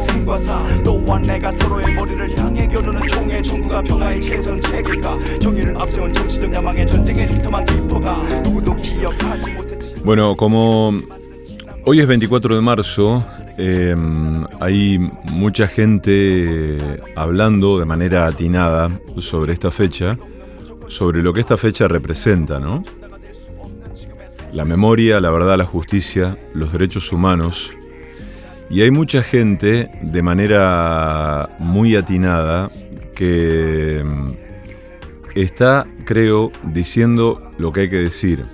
승과사 너와 내가 서로의 머리를 향해 겨누는 총의 총구가 평화의 최선 책일까 정의를 앞세운 정치적 야망의 전쟁의 흉터만 깊어가 누구도 기억하지 못했지 Bueno, como hoy es 24 de marzo, eh, hay mucha gente hablando de manera atinada sobre esta fecha, sobre lo que esta fecha representa, ¿no? La memoria, la verdad, la justicia, los derechos humanos. y hay mucha gente de manera muy atinada que mm, está, creo, diciendo lo que hay que decir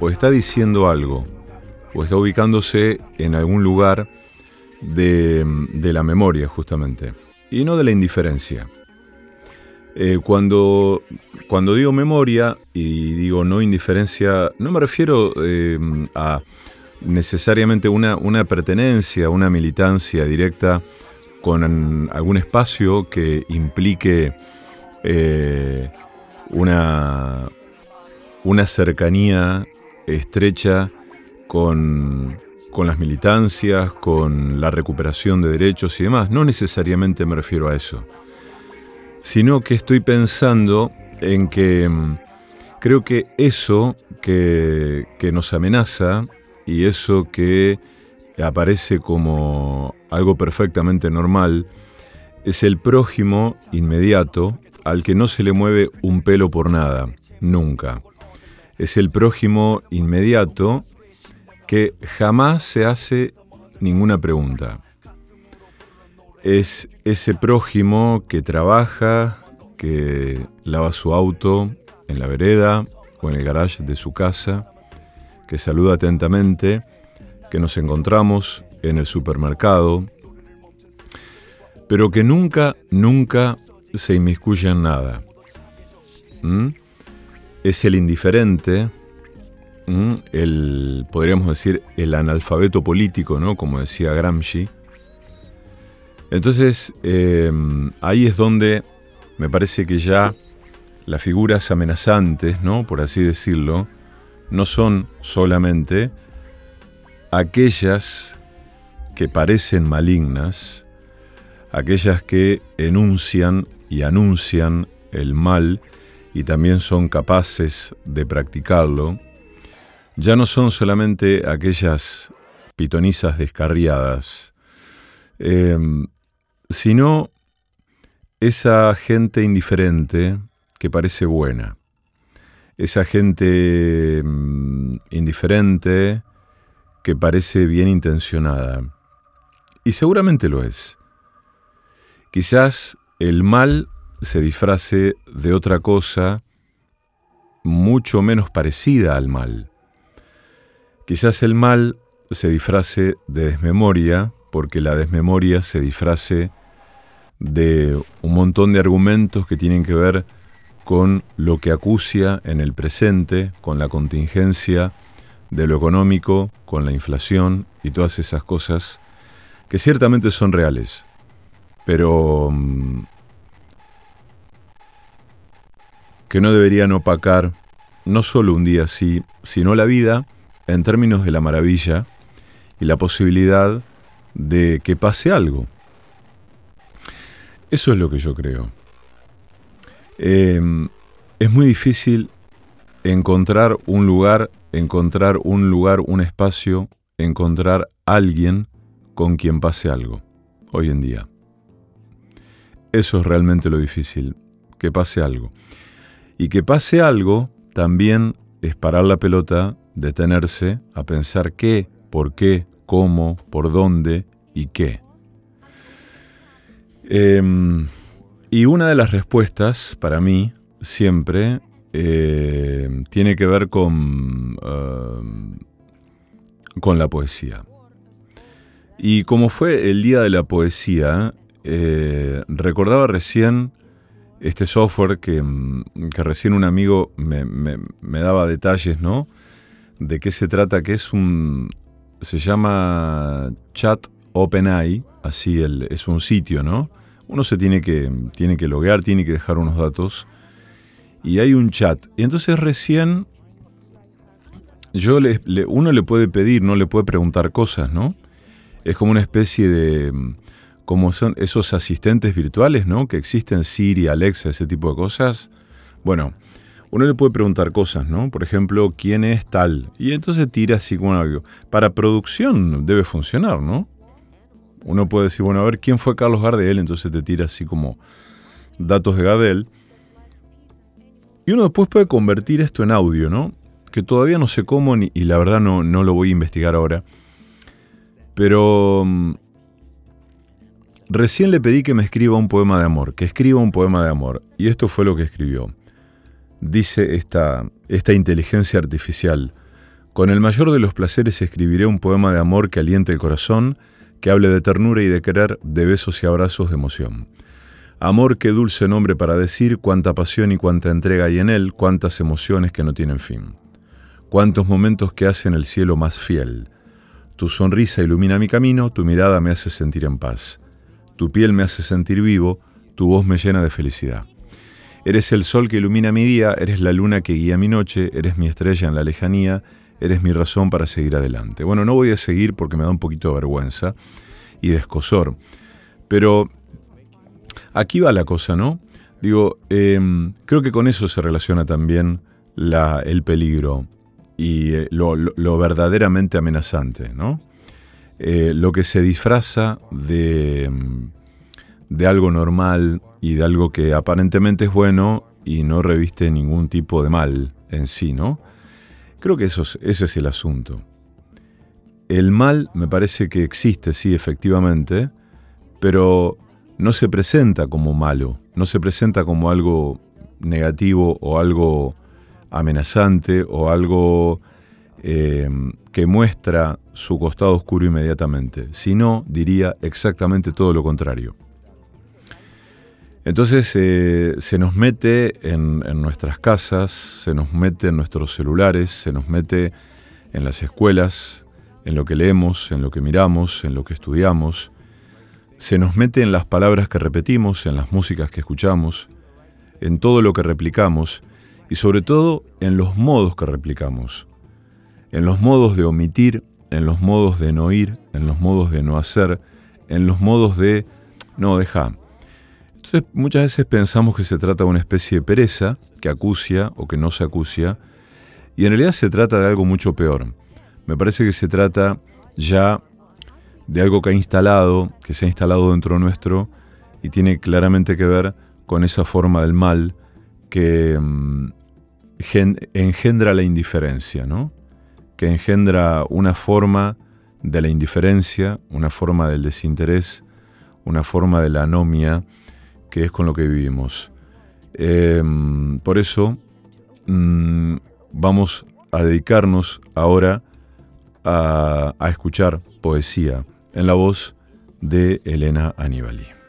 o está diciendo algo, o está ubicándose en algún lugar de, de la memoria, justamente, y no de la indiferencia. Eh, cuando, cuando digo memoria y digo no indiferencia, no me refiero eh, a necesariamente una, una pertenencia, una militancia directa con algún espacio que implique eh, una, una cercanía estrecha con, con las militancias, con la recuperación de derechos y demás. No necesariamente me refiero a eso, sino que estoy pensando en que mm, creo que eso que, que nos amenaza y eso que aparece como algo perfectamente normal es el prójimo inmediato al que no se le mueve un pelo por nada, nunca es el prójimo inmediato que jamás se hace ninguna pregunta. Es ese prójimo que trabaja, que lava su auto en la vereda o en el garage de su casa, que saluda atentamente, que nos encontramos en el supermercado, pero que nunca, nunca se inmiscuye en nada. ¿Mm? es el indiferente, el, podríamos decir, el analfabeto político, ¿no? Como decía Gramsci. Entonces, em, ahí es donde me parece que ya las figuras amenazantes, ¿no? Por así decirlo, no son solamente aquellas que parecen malignas, aquellas que enuncian y anuncian el mal y también son capaces de practicarlo, ya no son solamente aquellas pitonizas descarriadas, em, sino esa gente indiferente que parece buena, esa gente em, indiferente que parece bien intencionada, y seguramente lo es. Quizás el mal se disfrace de otra cosa mucho menos parecida al mal. Quizás el mal se disfrace de desmemoria, porque la desmemoria se disfrace de un montón de argumentos que tienen que ver con lo que acucia en el presente, con la contingencia de lo económico, con la inflación y todas esas cosas que ciertamente son reales, pero mm, que no deberían opacar no solo un día así, sino la vida en términos de la maravilla y la posibilidad de que pase algo. Eso es lo que yo creo. Em, es muy difícil encontrar un lugar, encontrar un lugar, un espacio, encontrar alguien con quien pase algo hoy en día. Eso es realmente lo difícil, que pase algo. Y que pase algo también es parar la pelota, detenerse a pensar qué, por qué, cómo, por dónde y qué. Em, y una de las respuestas para mí siempre eh, tiene que ver con, em, con la poesía. Y como fue el Día de la Poesía, eh, recordaba recién este software que, mm, recién un amigo me, daba detalles, ¿no? De qué se trata, que es un... se llama Chat OpenAI, así el, es un sitio, ¿no? Uno se tiene que, tiene que loguear, tiene que dejar unos datos y hay un chat. Y entonces recién yo le, uno le puede pedir, no le puede preguntar cosas, ¿no? Es como una especie de, como son esos asistentes virtuales, ¿no? Que existen, Siri, Alexa, ese tipo de cosas. Bueno, uno le puede preguntar cosas, ¿no? Por ejemplo, ¿quién es tal? Y entonces tira así como algo. Para producción debe funcionar, ¿no? Uno puede decir, bueno, a ver, ¿quién fue Carlos Gardel? Entonces te tira así como datos de Gardel. Y uno después puede convertir esto en audio, ¿no? Que todavía no sé cómo y la verdad no, no lo voy a investigar ahora. Pero mm, recién le pedí que me escriba un poema de amor, que escriba un poema de amor. Y esto fue lo que escribió. Dice esta, esta inteligencia artificial, con el mayor de los placeres escribiré un poema de amor que aliente el corazón, que hable de ternura y de querer, de besos y abrazos de emoción. Amor, qué dulce nombre para decir, cuánta pasión y cuánta entrega hay en él, cuántas emociones que no tienen fin. Cuántos momentos que hacen el cielo más fiel. Tu sonrisa ilumina mi camino, tu mirada me hace sentir en paz. Tu piel me hace sentir vivo, tu voz me llena de felicidad. Eres el sol que ilumina mi día, eres la luna que guía mi noche, eres mi estrella en la lejanía, eres mi razón para seguir adelante. Bueno, no voy a seguir porque me da un poquito de vergüenza y de escosor, pero aquí va la cosa, ¿no? Digo, em, creo que con eso se relaciona también la, el peligro y eh, lo, verdaderamente amenazante, ¿no? Eh, lo que se disfraza de, em, de algo normal y de algo que aparentemente es bueno y no reviste ningún tipo de mal en sí, ¿no? Creo que ese es el asunto. El mal me parece que existe, sí, efectivamente, pero no se presenta como malo, no se presenta como algo negativo o algo amenazante o algo eh, que muestra su costado oscuro inmediatamente, sino diría exactamente todo lo contrario. Entonces eh, se nos mete en, nuestras casas, se nos mete en nuestros celulares, se nos mete en las escuelas, en lo que leemos, en lo que miramos, en lo que estudiamos, se nos mete en las palabras que repetimos, en las músicas que escuchamos, en todo lo que replicamos y sobre todo en los modos que replicamos, en los modos de omitir, en los modos de no ir, en los modos de no hacer, en los modos de no dejar entonces muchas veces pensamos que se trata de una especie de pereza que acucia o que no se acucia, y en realidad se trata de algo mucho peor. Me parece que se trata ya de algo que ha instalado, que se ha instalado dentro nuestro y tiene claramente que ver con esa forma del mal que mm, engendra la indiferencia, ¿no? que engendra una forma de la indiferencia, una forma del desinterés, una forma de la anomia, que es con lo que vivimos. Em, por eso mm, vamos a dedicarnos ahora a, a escuchar poesía en la voz de Elena Aníbali.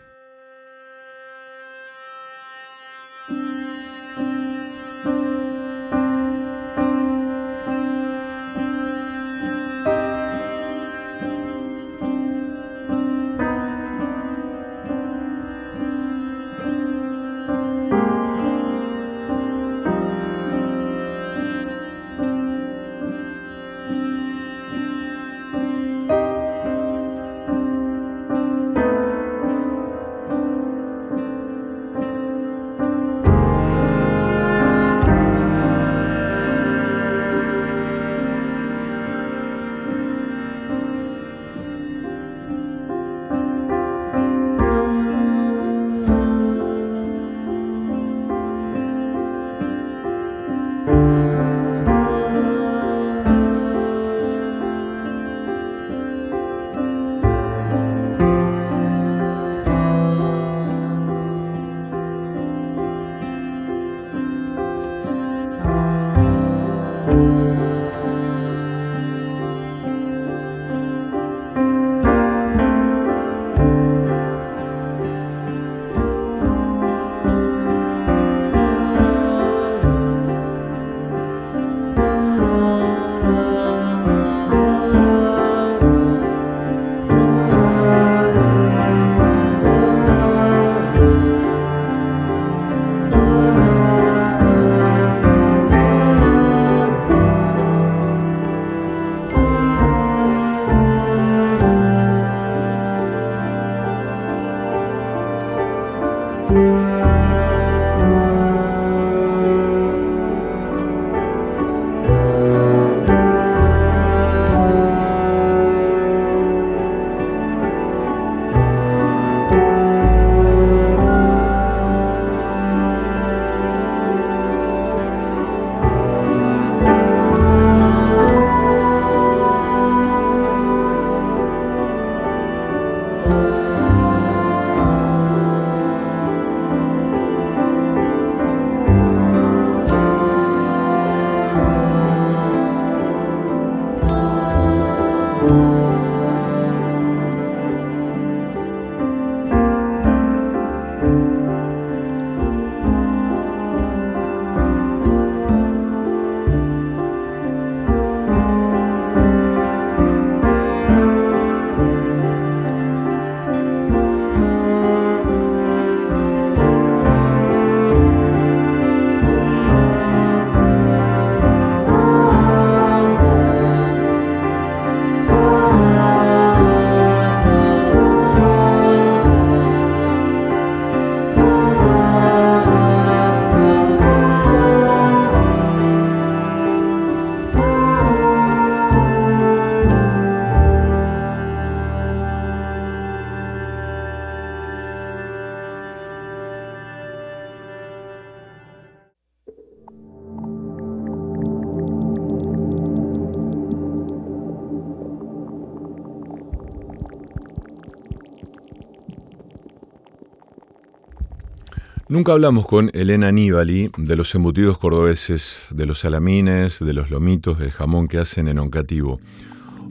Nunca hablamos con Elena Aníbali de los embutidos cordobeses, de los salamines, de los lomitos, del jamón que hacen en Oncativo.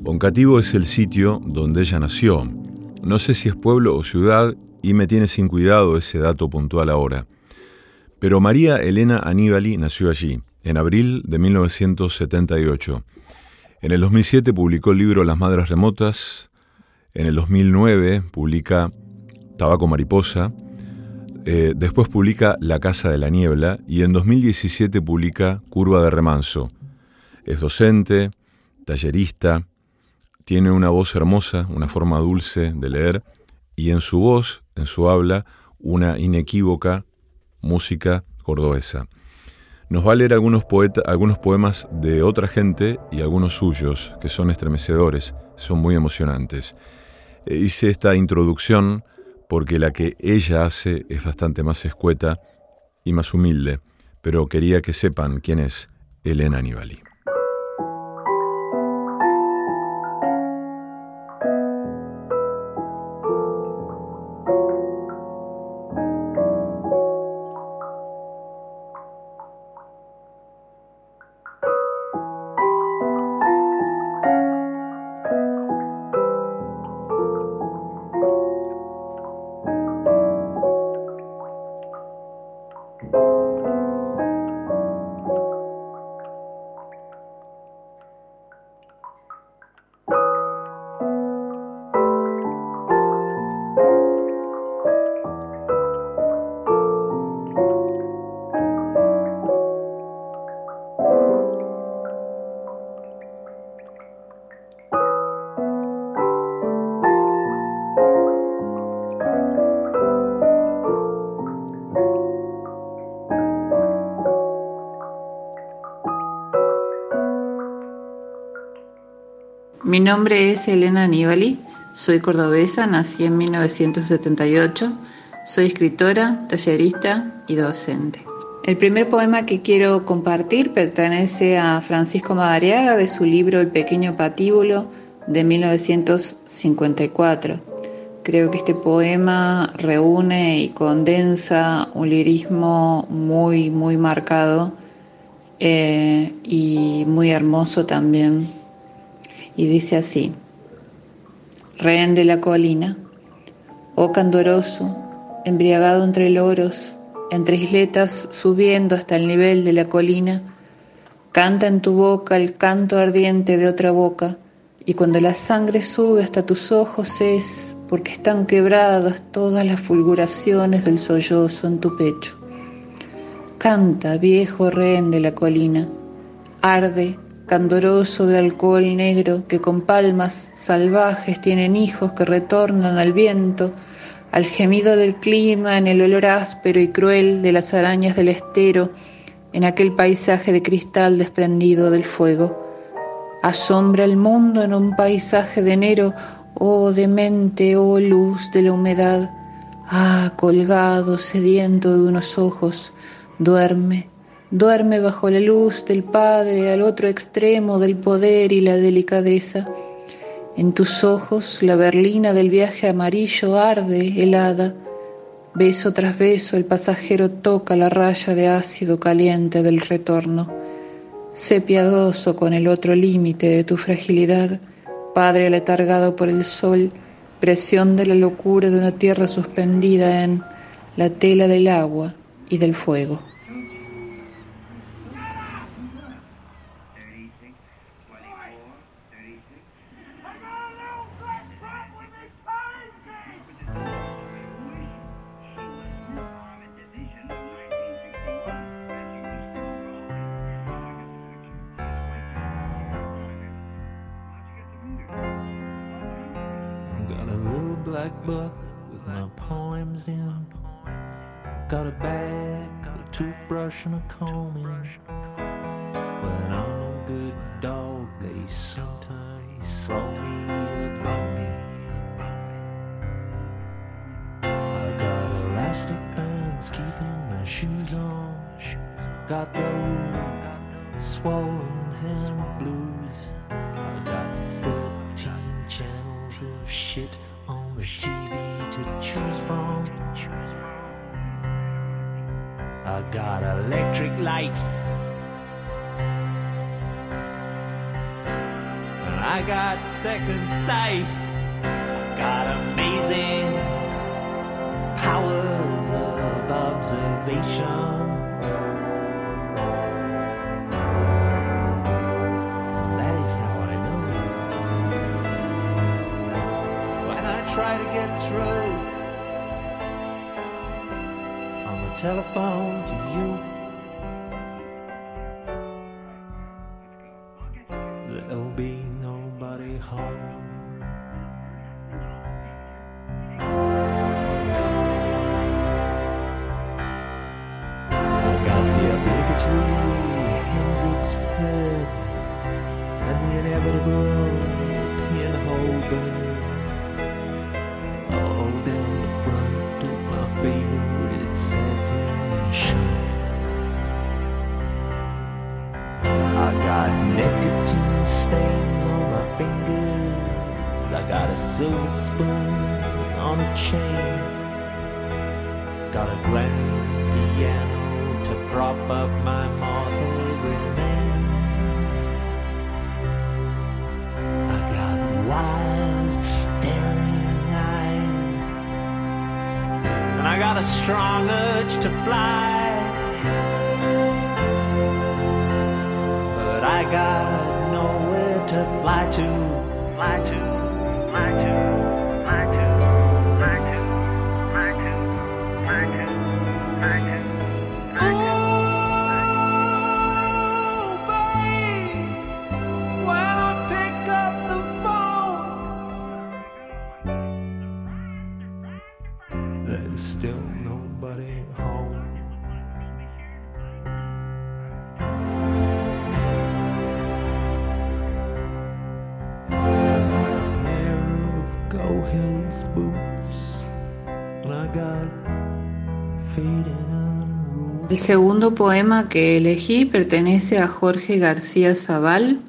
Oncativo es el sitio donde ella nació. No sé si es pueblo o ciudad y me tiene sin cuidado ese dato puntual ahora. Pero María Elena Aníbali nació allí, en abril de 1978. En el 2007 publicó el libro Las Madres Remotas. En el 2009 publica Tabaco Mariposa. Eh, después publica La Casa de la Niebla y en 2017 publica Curva de Remanso. Es docente, tallerista, tiene una voz hermosa, una forma dulce de leer y en su voz, en su habla, una inequívoca música cordobesa. Nos va a leer algunos, algunos poemas de otra gente y algunos suyos, que son estremecedores, son muy emocionantes. Eh, hice esta introducción porque la que ella hace es bastante más escueta y más humilde, pero quería que sepan quién es Elena Anibali. Nombre es Elena Aníbali, soy cordobesa, nací en 1978, soy escritora, tallerista y docente. El primer poema que quiero compartir pertenece a Francisco Madariaga de su libro El pequeño patíbulo de 1954. Creo que este poema reúne y condensa un lirismo muy, muy marcado eh, y muy hermoso también y dice así, Rehén de la colina, oh candoroso, embriagado entre loros, entre isletas subiendo hasta el nivel de la colina, canta en tu boca el canto ardiente de otra boca, y cuando la sangre sube hasta tus ojos es porque están quebradas todas las fulguraciones del sollozo en tu pecho. Canta, viejo rehén de la colina, arde, candoroso de alcohol negro, que con palmas salvajes tienen hijos que retornan al viento, al gemido del clima, en el olor áspero y cruel de las arañas del estero, en aquel paisaje de cristal desprendido del fuego. Asombra el mundo en un paisaje de enero, oh demente, oh luz de la humedad. Ah, colgado, sediento de unos ojos, duerme, Duerme bajo la luz del Padre al otro extremo del poder y la delicadeza. En tus ojos la berlina del viaje amarillo arde, helada. Beso tras beso el pasajero toca la raya de ácido caliente del retorno. Sé piadoso con el otro límite de tu fragilidad, Padre letargado por el sol, presión de la locura de una tierra suspendida en la tela del agua y del fuego. Black book with my poems in. Got a bag, a toothbrush, and a comb in. When I'm a good dog, they sometimes throw me a bone I got elastic bands keeping my shoes on. Got those swollen hand blues. Channels of shit TV to choose from. I got electric light. I got second sight. I got amazing powers of observation. Telephone a chain. Got a grand piano to prop up my mortal remains. I got wild staring eyes. And I got a strong urge to fly. But I got nowhere to fly to. Fly to, segundo poema que elegí pertenece a Jorge García Zaval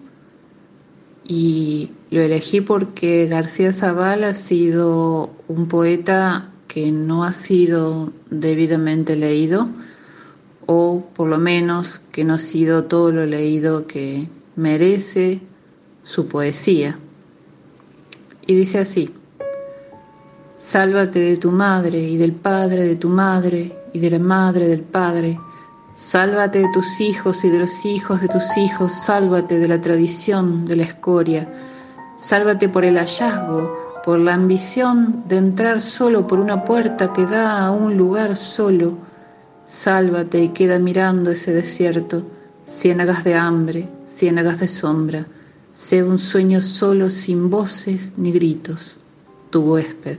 y lo elegí porque García Zaval ha sido un poeta que no ha sido debidamente leído o por lo menos que no ha sido todo lo leído que merece su poesía. Y dice así, Sálvate de tu madre y del padre de tu madre y de la madre del padre. Sálvate de tus hijos y de los hijos de tus hijos. Sálvate de la tradición, de la escoria. Sálvate por el hallazgo, por la ambición de entrar solo por una puerta que da a un lugar solo. Sálvate y queda mirando ese desierto, ciénagas de hambre, ciénagas de sombra. Sé un sueño solo sin voces ni gritos, tu huésped.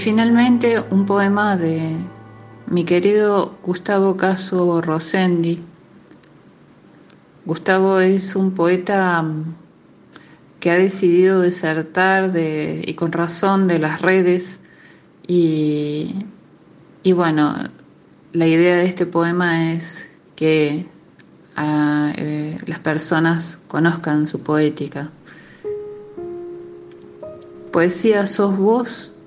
Finalmente un poema de mi querido Gustavo Caso Rosendi. Gustavo es un poeta que ha decidido desertar de, y con razón de las redes y, y bueno, la idea de este poema es que a, eh, las personas conozcan su poética. Poesía sos vos,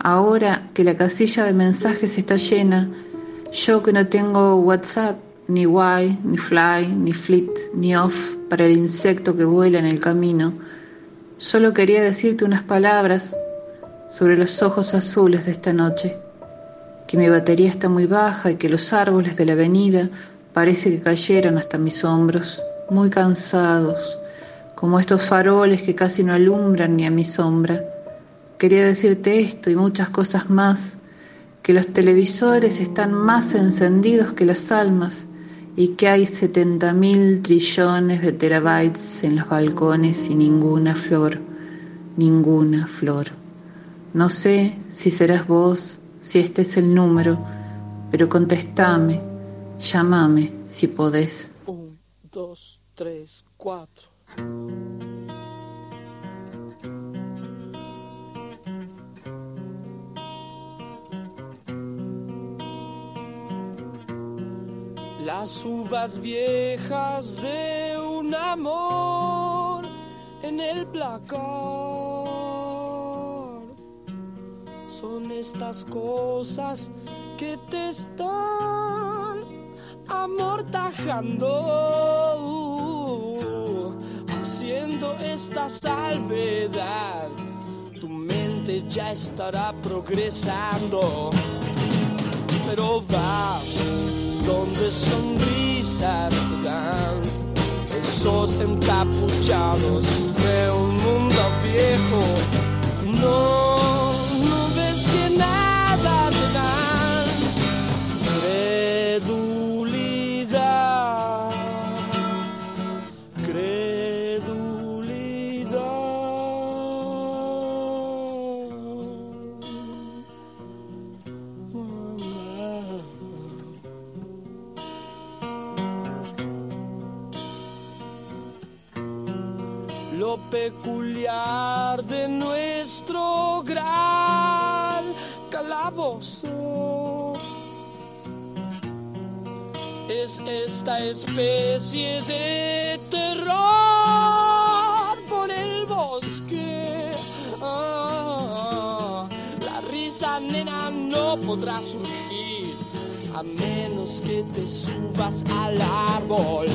ahora que la casilla de mensajes está llena, yo que no tengo WhatsApp, ni Y, ni Fly, ni Flit, ni Off para el insecto que vuela en el camino, solo quería decirte unas palabras sobre los ojos azules de esta noche, que mi batería está muy baja y que los árboles de la avenida parece que cayeron hasta mis hombros, muy cansados, como estos faroles que casi no alumbran ni a mi sombra. Quería decirte esto y muchas cosas más, que los televisores están más encendidos que las almas y que hay 70 mil trillones de terabytes en los balcones y ninguna flor, ninguna flor. No sé si serás vos, si este es el número, pero contestame, llámame si podés. Un, dos, tres, cuatro. Las uvas viejas de un amor en el placar son estas cosas que te están amortajando, haciendo esta salvedad. Tu mente ya estará progresando, pero vas donde sonrisas te dan esos encapuchados de un mundo viejo. No, peculiar de nuestro gran calabozo. Es esta especie de terror por el bosque. Ah, la risa, nena, no podrá surgir a menos que te subas al árbol.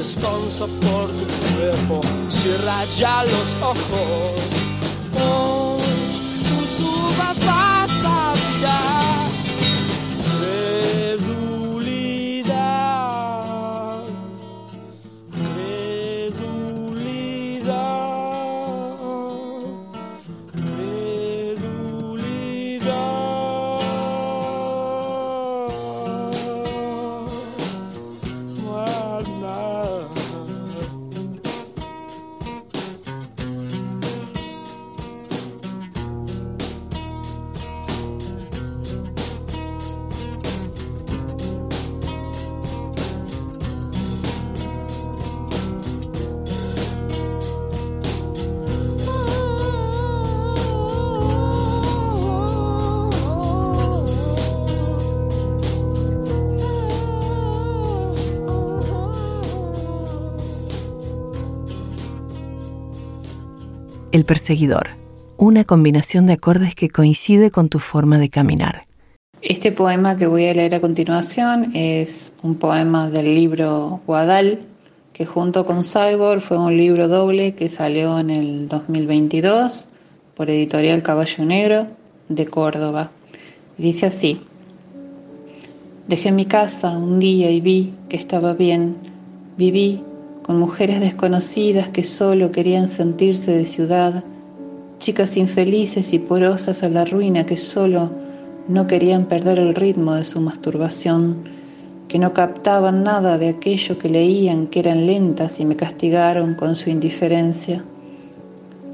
Descansa por tu cuerpo, cierra ya los ojos. Oh, tus uvas perseguidor, una combinación de acordes que coincide con tu forma de caminar. Este poema que voy a leer a continuación es un poema del libro Guadal, que junto con Cyborg fue un libro doble que salió en el 2022 por editorial Caballo Negro de Córdoba. Dice así, dejé mi casa un día y vi que estaba bien, viví con mujeres desconocidas que solo querían sentirse de ciudad, chicas infelices y porosas a la ruina que solo no querían perder el ritmo de su masturbación. que no captaban nada de aquello que leían, que eran lentas y me castigaron con su indiferencia.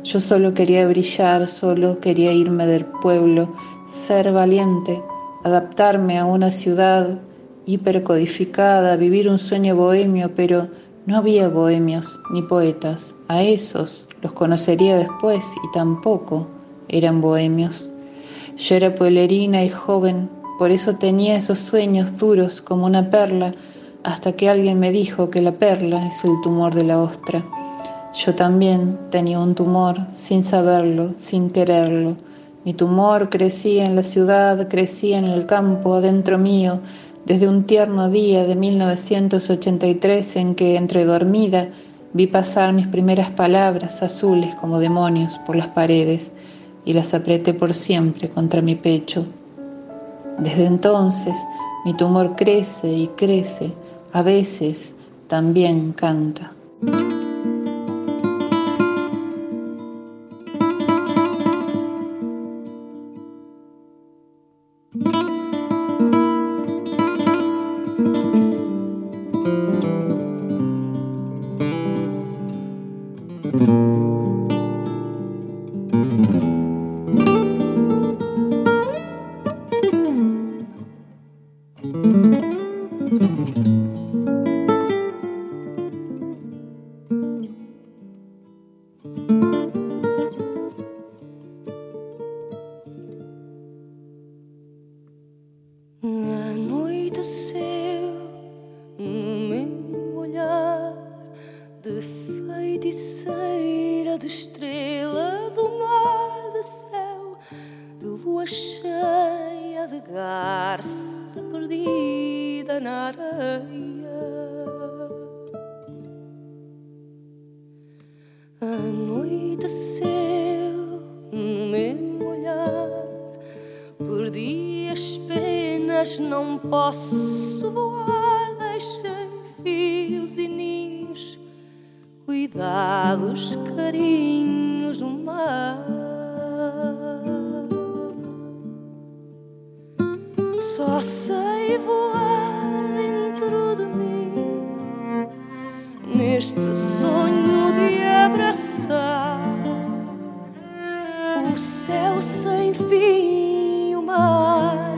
Yo solo quería brillar, solo quería irme del pueblo, ser valiente, adaptarme a una ciudad hipercodificada, vivir un sueño bohemio, pero no había bohemios ni poetas. A esos los conocería después y tampoco eran bohemios. Yo era pueblerina y joven, por eso tenía esos sueños duros como una perla, hasta que alguien me dijo que la perla es el tumor de la ostra. Yo también tenía un tumor, sin saberlo, sin quererlo. Mi tumor crecía en la ciudad, crecía en el campo, adentro mío, desde un tierno día de 1983 en que, entre dormida, vi pasar mis primeras palabras azules como demonios por las paredes y las apreté por siempre contra mi pecho. Desde entonces mi tumor crece y crece, a veces también canta. feiticeira de estrela do mar, de céu, de lua cheia, de garça perdida na areia. A Anoiteceu no meu olhar, perdi as penas, não posso voar dados carinhos no mar. Só sei voar dentro de mim neste sonho de abraçar o céu sem fim, o mar,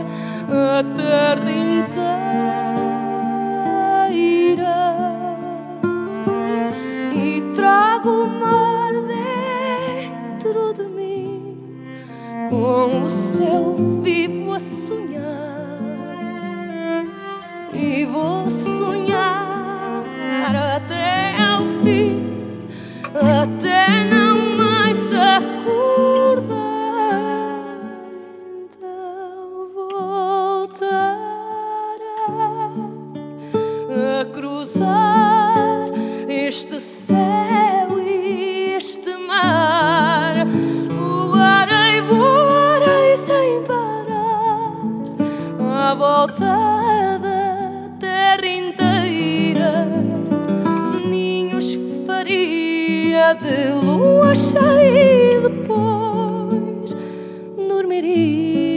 a terra. com o céu. de lua cheia e depois dormiria.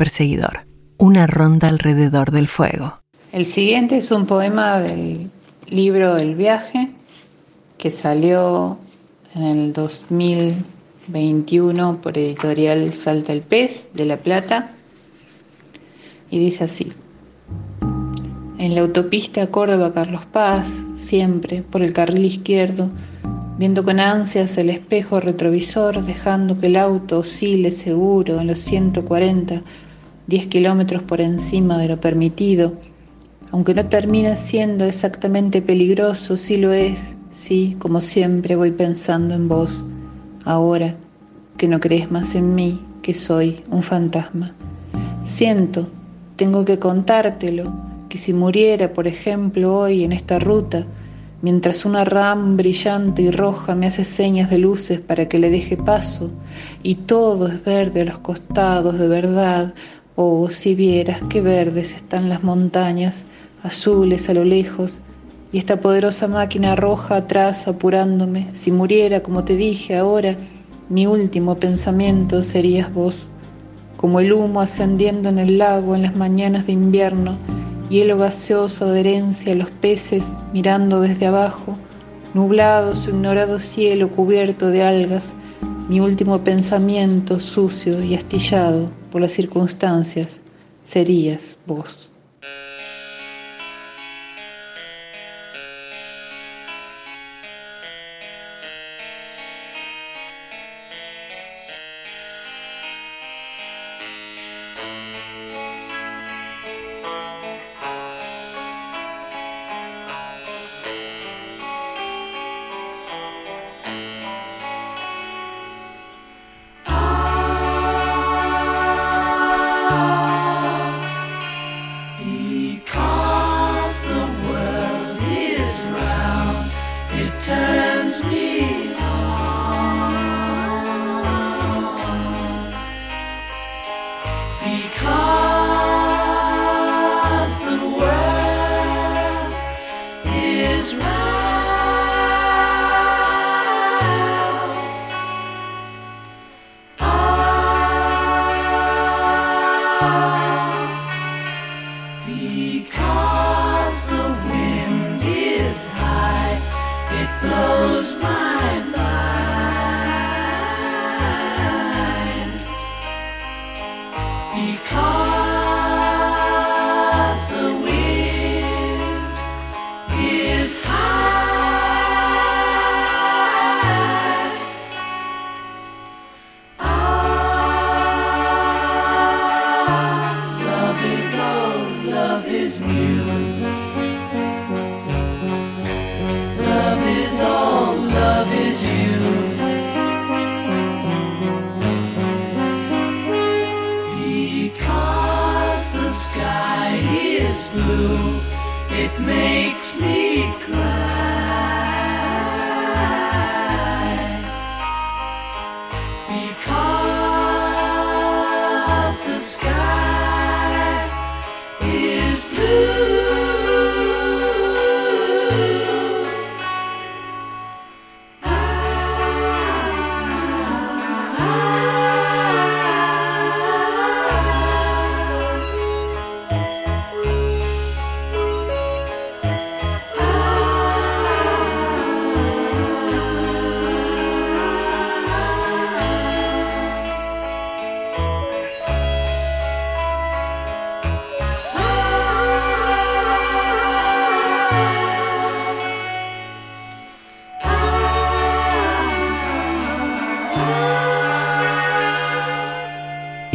Perseguidor, una ronda alrededor del fuego. El siguiente es un poema del libro El viaje que salió en el 2021 por editorial Salta el Pez de La Plata y dice así. En la autopista Córdoba-Carlos Paz, siempre por el carril izquierdo, viendo con ansias el espejo retrovisor, dejando que el auto oscile seguro en los 140, 10 kilómetros por encima de lo permitido, aunque no termina siendo exactamente peligroso, sí lo es, sí, como siempre voy pensando en vos, ahora que no crees más en mí, que soy un fantasma. Siento, tengo que contártelo, que si muriera, por ejemplo, hoy en esta ruta, mientras una ram brillante y roja me hace señas de luces para que le deje paso, y todo es verde a los costados de verdad, oh, si vieras qué verdes están las montañas, azules a lo lejos, y esta poderosa máquina roja atrás apurándome, si muriera, como te dije ahora, mi último pensamiento serías vos, como el humo ascendiendo en el lago en las mañanas de invierno, hielo gaseoso de herencia, los peces mirando desde abajo, nublado su ignorado cielo cubierto de algas, mi último pensamiento sucio y astillado por las circunstancias, serías vos.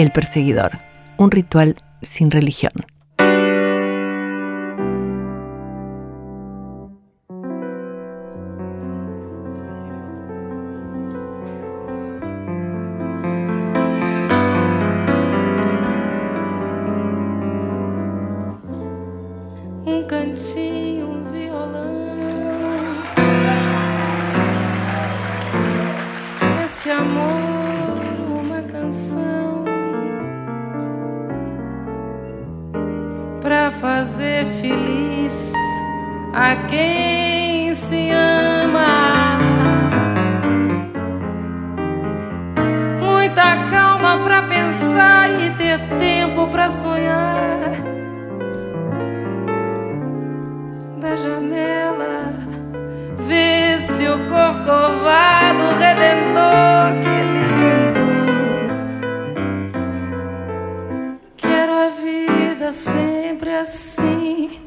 El perseguidor, un ritual sin religión. um cantinho, fazer feliz a quem se ama. Muita calma pra pensar e ter tempo pra sonhar. Da janela, vê seu corcovado redentor, que lindo. Quero a vida sempre assim,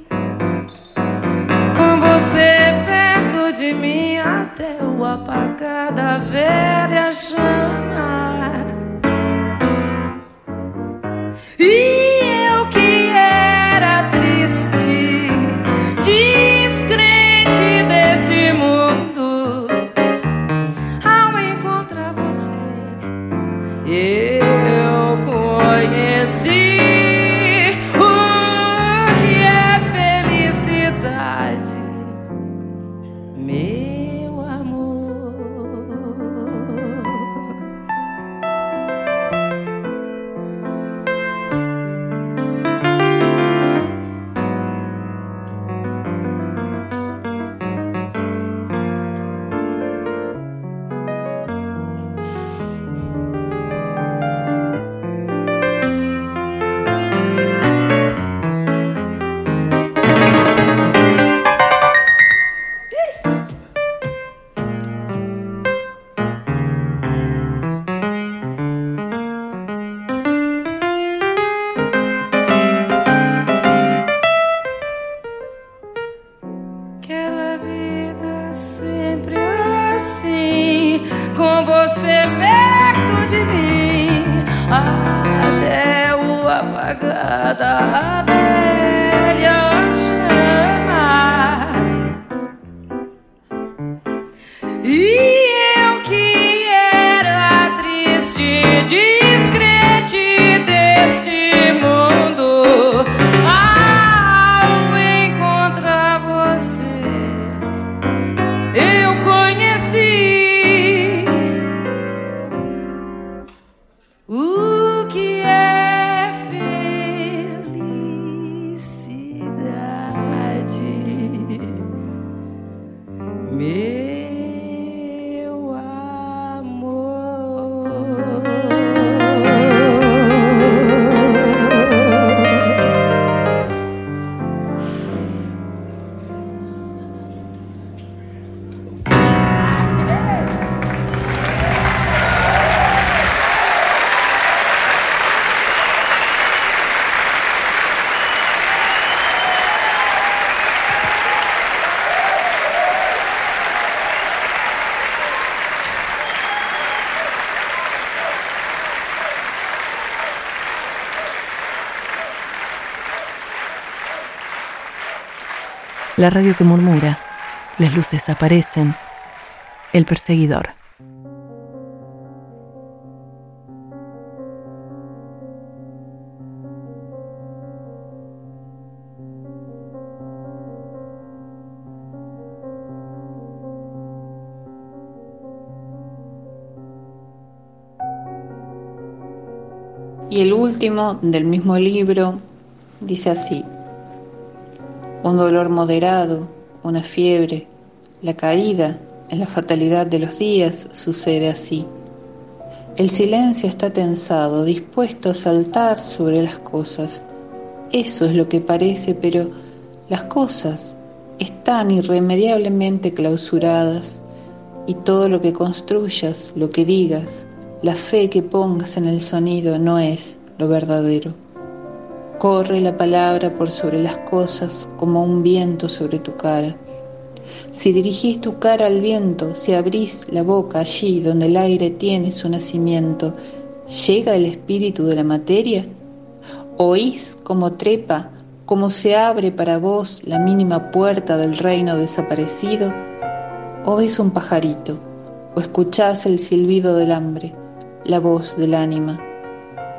com você perto de mim até o apagar da velha chama. La radio que murmura. Las luces aparecen. El perseguidor. Y el último del mismo libro dice así, un dolor moderado, una fiebre, la caída en la fatalidad de los días sucede así. El silencio está tensado, dispuesto a saltar sobre las cosas. Eso es lo que parece, pero las cosas están irremediablemente clausuradas y todo lo que construyas, lo que digas, la fe que pongas en el sonido no es lo verdadero. Corre la palabra por sobre las cosas como un viento sobre tu cara. Si dirigís tu cara al viento, si abrís la boca allí donde el aire tiene su nacimiento, ¿llega el espíritu de la materia? ¿Oís como trepa, como se abre para vos la mínima puerta del reino desaparecido? ¿O ves un pajarito? ¿O escuchás el silbido del hambre, la voz del ánima?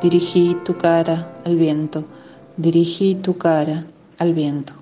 Dirigí tu cara al viento, dirigí tu cara al viento.